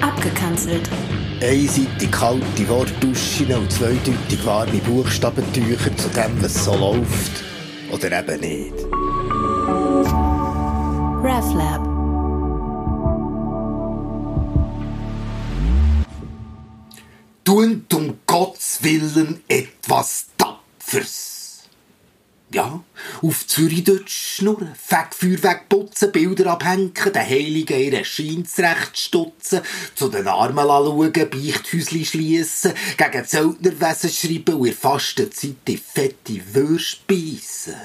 Abgekanzelt. Einseitig kalte Wortduschen und zweideutig warme Buchstabentücher zu dem, was so läuft. Oder eben nicht. RefLab. Tun um Gottes Willen etwas Tapfers. Ja, auf Zürich dort schnurren, Fegfeuer wegputzen, Bilder abhängen, den Heiligen ihren Schein zurechtstutzen, zu den Armen schauen, Beichthäusli schliessen, gegen Zeltnerwesen schreiben und in Fastenzeit die fette Würste beißen.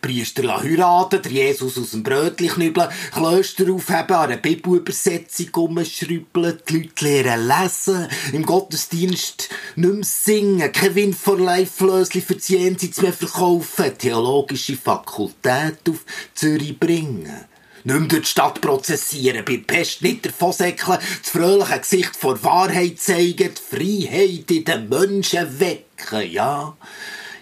Priester heiraten, der Jesus aus dem Brötchen knüppeln, Klöster aufheben, an einer Bibelübersetzung umschrüppeln, die Leute lernen lesen, im Gottesdienst nicht mehr singen, kein Wind vor Live-Flösli für die Jenseits mehr verkaufen, theologische Fakultät auf Zürich bringen. Nicht mehr durch die Stadt prozessieren, bei Pest nicht davonsäckeln, das fröhliche Gesicht vor Wahrheit zeigen, die Freiheit in den Menschen wecken, ja.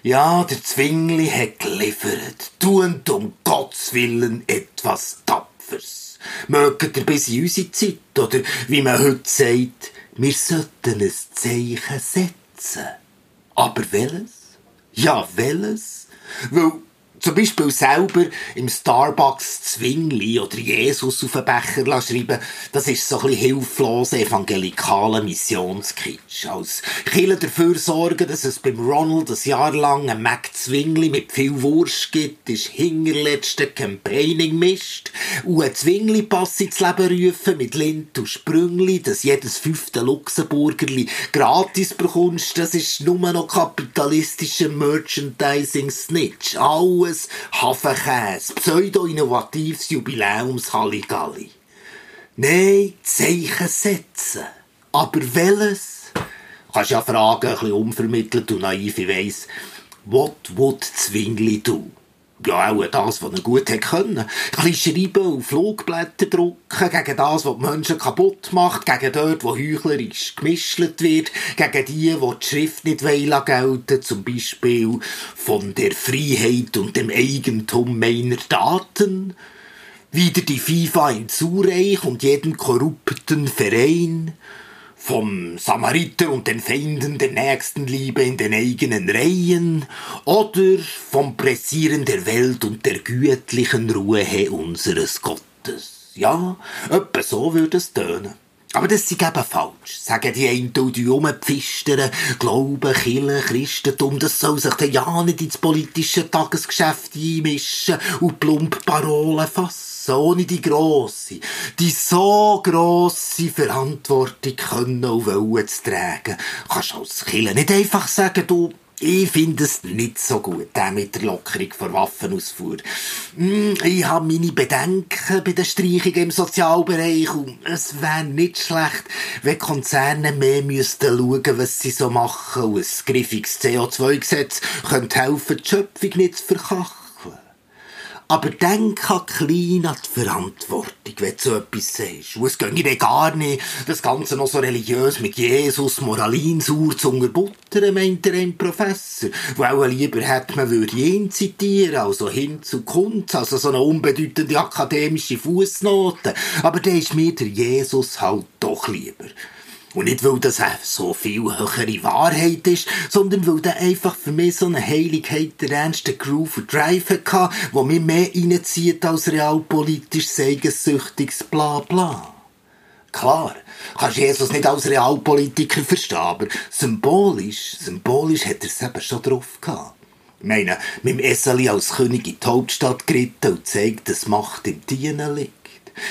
Ja, der Zwingli hat geliefert. Tuend um Gottes Willen etwas Tapfers. Mögt ihr bis in unsere Zeit, oder wie man heute sagt, wir sollten ein Zeichen setzen. Aber welches? Ja, welches? Weil zum Beispiel selber im Starbucks Zwingli oder Jesus auf den Becher schreiben, das ist so ein bisschen hilfloser evangelikaler Missionskitsch. Als Killer dafür sorgen, dass es beim Ronald ein Jahr lang ein Mac Zwingli mit viel Wurst gibt, ist hingerletzte Campaigning Mist. Und ein Zwingli-Pass ins Leben rufen mit Lind und Sprüngli, dass jedes fünfte Luxemburgerli gratis bekommst, das ist nur noch kapitalistischer Merchandising-Snitch. Alles Neues Hafenkäse, pseudo-innovatives Jubiläums-Halligalli. Nein, Zeichen setzen. Aber welches? Kannst ja fragen, ein bisschen unvermittelt und naiv, ich weiss. What would Zwingli do? Ja, auch das, was er gut hätte können. Ein bisschen schreiben und Flugblätter drucken, gegen das, was die Menschen kaputt macht, gegen dort, wo heuchlerisch gemischelt wird, gegen die, wo die Schrift nicht wollen gelten, zum Beispiel von der Freiheit und dem Eigentum meiner Daten, wieder die FIFA in Zureich und jeden korrupten Verein, vom Samariter und den Feinden der Nächstenliebe in den eigenen Reihen oder vom Pressieren der Welt und der gütlichen Ruhe unseres Gottes. Ja, etwa so würde es tönen. Aber das ist eben falsch, sagen die einen und die rumpfistern, Glauben, Kirche, Christentum, das soll sich dann ja nicht ins politische Tagesgeschäft einmischen und plump Parolen fassen, ohne die grosse, die so grosse Verantwortung können und wollen zu tragen. Kannst du als Kirche nicht einfach sagen, du, ich finde es nicht so gut, der mit der Lockerung von Waffenausfuhr. Hm, ich habe meine Bedenken bei den Streichungen im Sozialbereich und es wäre nicht schlecht, wenn Konzerne mehr müssten schauen, was sie so machen und ein griffiges CO2-Gesetz könnte helfen, die Schöpfung nicht zu verkachen. Aber denk an klein an die Verantwortung, wenn du so etwas sagst. Und es ginge dir gar nicht, das Ganze noch so religiös mit Jesus, Moralinsur zu unterbuttern, meint der ein Professor. Wo auch lieber hätte, man würde ihn zitieren, also hin zu Kunst, also so eine unbedeutende akademische Fußnote. Aber der ist mir der Jesus halt doch lieber. Und nicht, weil das so viel höhere Wahrheit ist, sondern weil der einfach für mich so eine Heiligkeit der ernsten Groove und Drive hatte, wo mich mehr reinzieht als realpolitisch segensüchtiges Blabla. Klar, kannst Jesus nicht als Realpolitiker verstehen, aber symbolisch, symbolisch hat er es eben schon drauf gehabt. Ich meine, mit dem Eseli als König in die Hauptstadt geritten und zeigt, dass Macht im Dienen liegt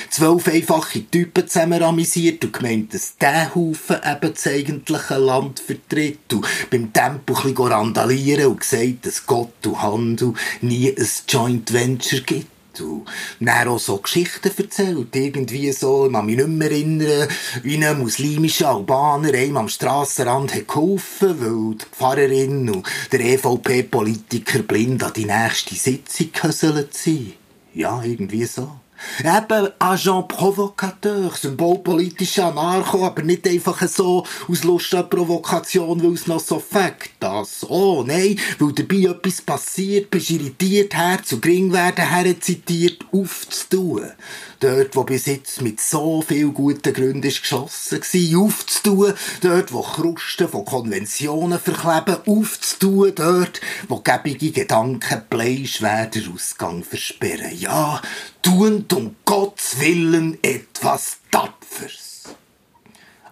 zwölf einfache Typen zusammen amüsiert und gemeint, dass dieser Haufen eben das eigentliche Land vertritt und beim Tempo ein bisschen randalieren und gesagt, dass Gott und Handel nie ein Joint Venture gibt. Und dann auch so Geschichten erzählt. Irgendwie so, ich kann mich nicht mehr erinnern, wie ein muslimischer Albaner einem am Strassenrand hat geholfen, weil die Pfarrerin und der EVP-Politiker blind an die nächste Sitzung gehöselt sind. Ja, irgendwie so. Eben Agent Provocateur, symbolpolitischer Anarcho, aber nicht einfach so aus Lust an Provokation, weil es noch so fängt. Das, oh, nein, weil dabei etwas passiert, bist irritiert, Herz und gering werden herzitiert, aufzutun. Dort, wo bis jetzt mit so viel guten Gründen ist geschlossen war, aufzutun. Dort, wo Krusten von Konventionen verkleben, aufzutun. Dort, wo gebige Gedanken bleischwer Ausgang versperren. Ja, tun um Gottes Willen etwas Tapfers.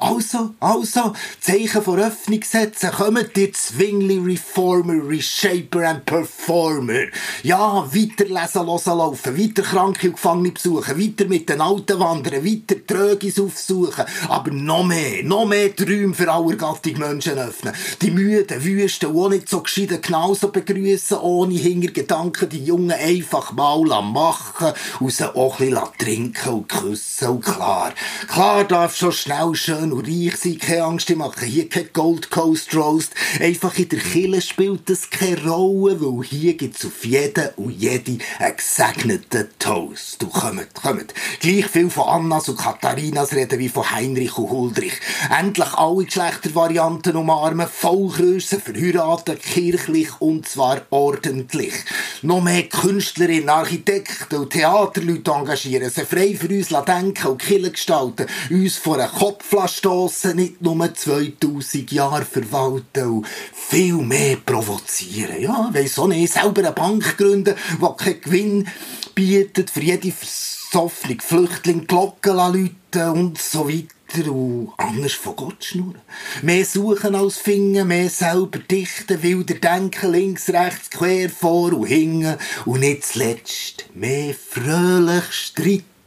Also, also, Zeichen von Öffnung setzen, kommt ihr Zwingli Reformer, Reshaper and Performer. Ja, weiter lesen, hören, laufen, weiter Kranke und Gefangene besuchen, weiter mit den Alten wandern, weiter Trögis aufsuchen, aber noch mehr, noch mehr Träume für Gattung Menschen öffnen. Die müden, wüsten auch nicht so gescheiden genauso begrüßen, ohne Hintergedanken die Jungen einfach mal machen sie auch ein bisschen trinken und küssen und klar. Klar darf schon schnell schön und reich sein, keine Angst, ich mache hier kein Gold Coast Roast. Einfach in der Kille spielt das keine Rolle, weil hier gibt's auf jeden und jede einen gesegneten Toast. Du kommt, kommt. Gleich viel von Annas und Katharinas reden wie von Heinrich und Huldrich. Endlich alle Geschlechtervarianten umarmen, Vollgrössen, verheiratet, kirchlich und zwar ordentlich. Noch mehr Künstlerinnen, Architekten und Theaterleute engagieren, sie frei für uns denken und Kille gestalten, uns vor einen Kopfflasch stossen, nicht nur 2000 Jahre verwalten und viel mehr provozieren. Ja, weiss auch nicht, selber eine Bank gründen, die keinen Gewinn bietet, für jede versoffene Flüchtling Glocken läuten und so weiter und anders von Gott schnurren. Mehr suchen als finden, mehr selber dichten, wilder denken, links, rechts, quer, vor und hinten und nicht zuletzt mehr fröhlich streiten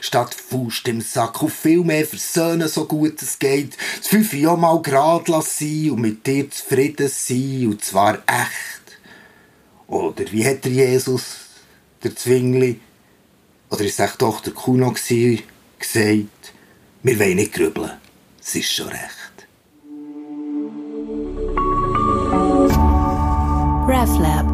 statt Faust im Sack und viel mehr versöhnen, so gut es geht. Das fünf Jahr mal grad lassen und mit dir zufrieden sein und zwar echt. Oder wie hat der Jesus, der Zwingli, oder ist es doch der Kuno gewesen, gesagt, wir wollen nicht grübeln, es ist schon recht. RefLab